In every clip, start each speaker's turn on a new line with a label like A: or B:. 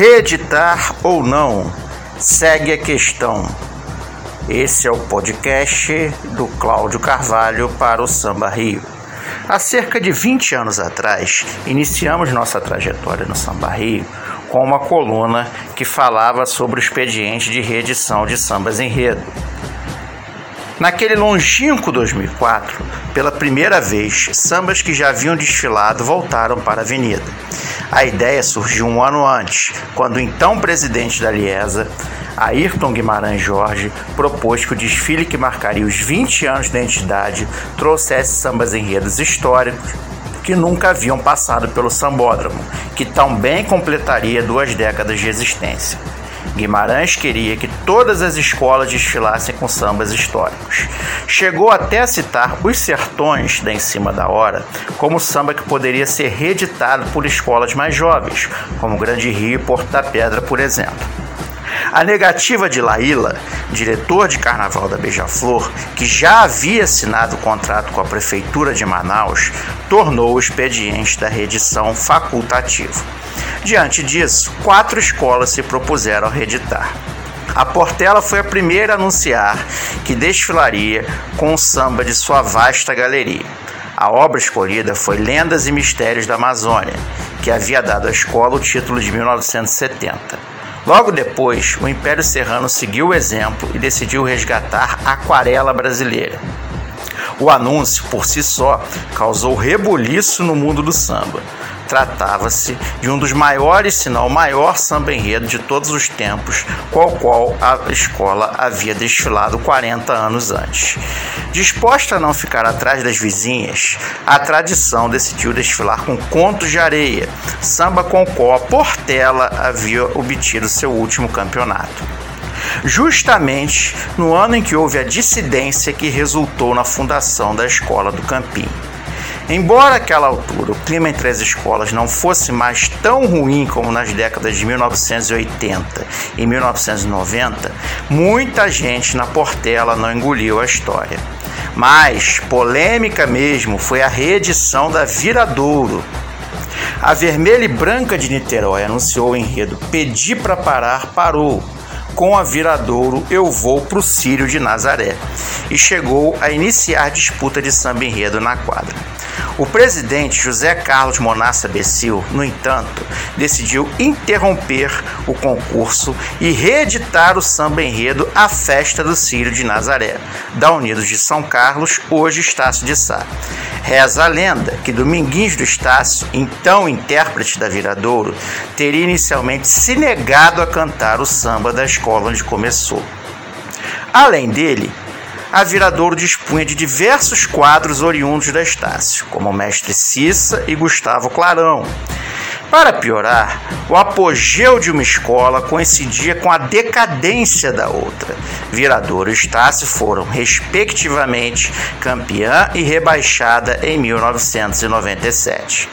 A: Reeditar ou não? Segue a questão. Esse é o podcast do Cláudio Carvalho para o Samba Rio. Há cerca de 20 anos atrás, iniciamos nossa trajetória no Samba Rio com uma coluna que falava sobre o expediente de reedição de sambas enredo. Naquele longínquo 2004, pela primeira vez, sambas que já haviam desfilado voltaram para a avenida. A ideia surgiu um ano antes, quando o então presidente da Liesa, Ayrton Guimarães Jorge, propôs que o desfile que marcaria os 20 anos da entidade trouxesse sambas enredos históricos que nunca haviam passado pelo sambódromo, que também completaria duas décadas de existência. Guimarães queria que todas as escolas desfilassem com sambas históricos. Chegou até a citar Os Sertões da Em Cima da Hora como samba que poderia ser reeditado por escolas mais jovens, como Grande Rio e Porto da Pedra, por exemplo. A negativa de Laíla, diretor de carnaval da Beija-Flor, que já havia assinado o contrato com a prefeitura de Manaus, tornou o expediente da reedição facultativo. Diante disso, quatro escolas se propuseram a reeditar. A Portela foi a primeira a anunciar que desfilaria com o samba de sua vasta galeria. A obra escolhida foi Lendas e Mistérios da Amazônia, que havia dado à escola o título de 1970. Logo depois, o Império Serrano seguiu o exemplo e decidiu resgatar a Aquarela Brasileira. O anúncio, por si só, causou rebuliço no mundo do samba. Tratava-se de um dos maiores, se não o maior samba enredo de todos os tempos, qual qual a escola havia desfilado 40 anos antes. Disposta a não ficar atrás das vizinhas, a tradição decidiu desfilar com Contos de Areia, samba com qual a Portela havia obtido seu último campeonato justamente no ano em que houve a dissidência que resultou na fundação da Escola do Campinho. Embora àquela altura o clima entre as escolas não fosse mais tão ruim como nas décadas de 1980 e 1990, muita gente na Portela não engoliu a história. Mas polêmica mesmo foi a reedição da Viradouro. A Vermelha e Branca de Niterói anunciou o enredo Pedi para parar, parou com a Viradouro Eu Vou pro Círio de Nazaré e chegou a iniciar disputa de samba enredo na quadra. O presidente José Carlos Monassa Becil, no entanto, decidiu interromper o concurso e reeditar o samba enredo A Festa do Círio de Nazaré, da Unidos de São Carlos, hoje Estácio de Sá. Reza a lenda que Dominguinhos do Estácio, então intérprete da Viradouro, teria inicialmente se negado a cantar o samba da escola onde começou. Além dele, a Viradouro dispunha de diversos quadros oriundos da Estácio, como o Mestre Cissa e Gustavo Clarão. Para piorar, o apogeu de uma escola coincidia com a decadência da outra. Viradouro e Estácio foram, respectivamente, campeã e rebaixada em 1997.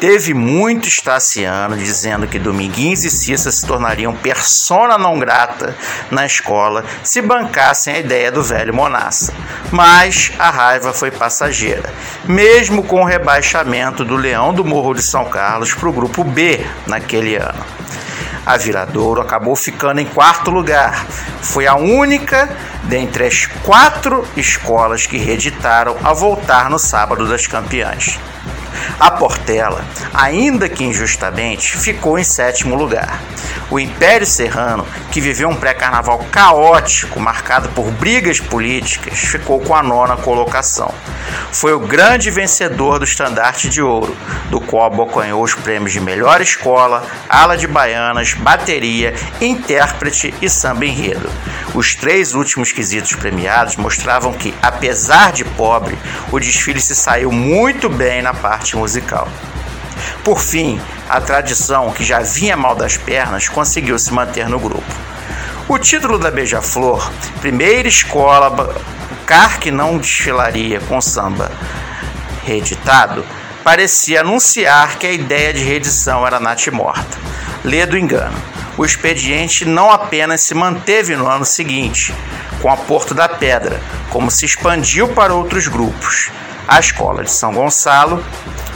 A: Teve muito estaciano dizendo que Dominguins e Cissa se tornariam persona não grata na escola se bancassem a ideia do velho Monassa. Mas a raiva foi passageira, mesmo com o rebaixamento do Leão do Morro de São Carlos para o grupo B naquele ano. A Viradouro acabou ficando em quarto lugar. Foi a única dentre as quatro escolas que reeditaram a voltar no sábado das campeãs. A Portela, ainda que injustamente, ficou em sétimo lugar. O Império Serrano, que viveu um pré-carnaval caótico, marcado por brigas políticas, ficou com a nona colocação. Foi o grande vencedor do Estandarte de Ouro, do qual abocanhou os prêmios de melhor escola, ala de baianas, bateria, intérprete e samba enredo. Os três últimos quesitos premiados mostravam que, apesar de pobre, o desfile se saiu muito bem na parte musical. Por fim, a tradição, que já vinha mal das pernas, conseguiu se manter no grupo. O título da Beija-Flor, primeira escola car que não desfilaria com samba reeditado, parecia anunciar que a ideia de reedição era natimorta. Lê do engano. O expediente não apenas se manteve no ano seguinte, com a Porto da Pedra, como se expandiu para outros grupos. A Escola de São Gonçalo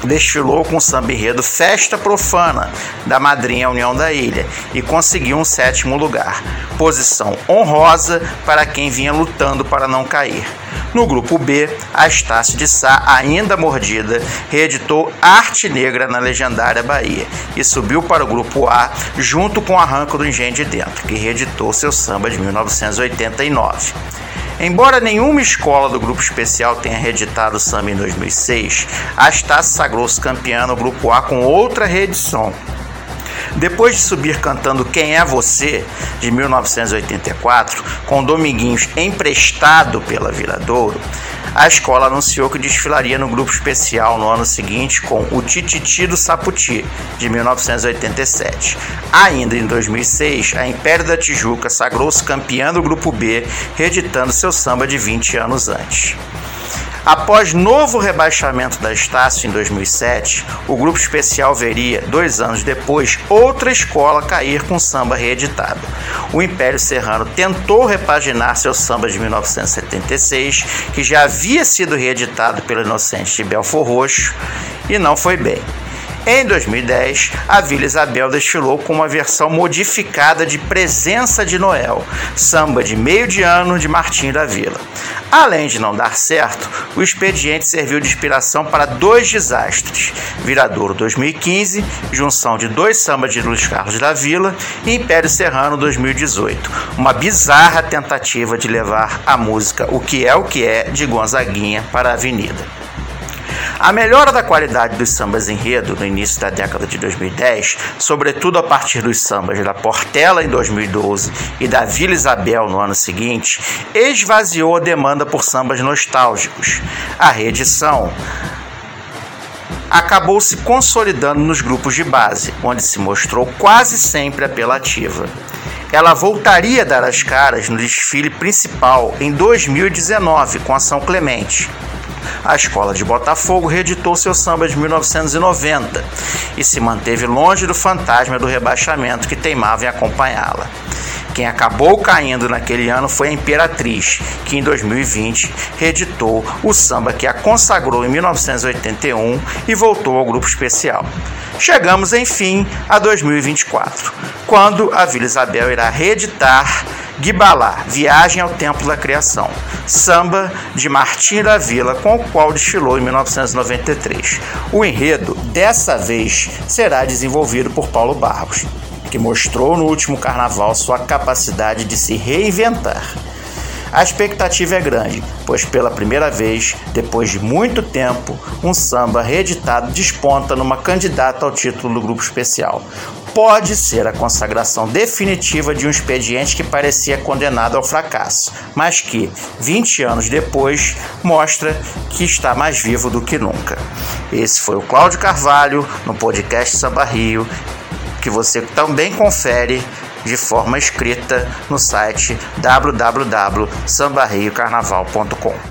A: desfilou com o samba enredo Festa Profana da Madrinha União da Ilha e conseguiu um sétimo lugar, posição honrosa para quem vinha lutando para não cair. No grupo B, a Estácio de Sá, ainda mordida, reeditou Arte Negra na legendária Bahia e subiu para o grupo A junto com Arranco do Engenho de Dentro, que reeditou seu samba de 1989. Embora nenhuma escola do grupo especial tenha reeditado o samba em 2006, a Estácio sagrou-se campeã no grupo A com outra reedição, depois de subir cantando Quem é Você, de 1984, com Dominguinhos emprestado pela Viradouro, a escola anunciou que desfilaria no grupo especial no ano seguinte com o Tititi do Saputi, de 1987. Ainda em 2006, a Império da Tijuca sagrou-se campeã do grupo B, reeditando seu samba de 20 anos antes. Após novo rebaixamento da Estácio em 2007, o grupo especial veria, dois anos depois, outra escola cair com samba reeditado. O Império Serrano tentou repaginar seu samba de 1976, que já havia sido reeditado pelo Inocente de Belfor Roxo, e não foi bem. Em 2010, a Vila Isabel desfilou com uma versão modificada de Presença de Noel, samba de meio de ano de Martinho da Vila. Além de não dar certo, o expediente serviu de inspiração para dois desastres: Viradouro 2015, junção de dois sambas de Luiz Carlos da Vila, e Império Serrano 2018, uma bizarra tentativa de levar a música O que é o que é de Gonzaguinha para a Avenida. A melhora da qualidade dos sambas enredo no início da década de 2010, sobretudo a partir dos sambas da Portela em 2012 e da Vila Isabel no ano seguinte, esvaziou a demanda por sambas nostálgicos. A reedição acabou se consolidando nos grupos de base, onde se mostrou quase sempre apelativa. Ela voltaria a dar as caras no desfile principal em 2019 com a São Clemente. A escola de Botafogo reeditou seu samba de 1990 e se manteve longe do fantasma do rebaixamento que teimava em acompanhá-la. Quem acabou caindo naquele ano foi a Imperatriz, que em 2020 reeditou o samba que a consagrou em 1981 e voltou ao grupo especial. Chegamos, enfim, a 2024, quando a Vila Isabel irá reeditar Guibalá, Viagem ao Templo da Criação, samba de Martim da Vila, com o qual desfilou em 1993. O enredo, dessa vez, será desenvolvido por Paulo Barros, que mostrou no último carnaval sua capacidade de se reinventar. A expectativa é grande, pois pela primeira vez, depois de muito tempo, um samba reeditado desponta numa candidata ao título do grupo especial. Pode ser a consagração definitiva de um expediente que parecia condenado ao fracasso, mas que, 20 anos depois, mostra que está mais vivo do que nunca. Esse foi o Cláudio Carvalho no podcast Samba Rio, que você também confere de forma escrita no site www.sambarriocarnaval.com.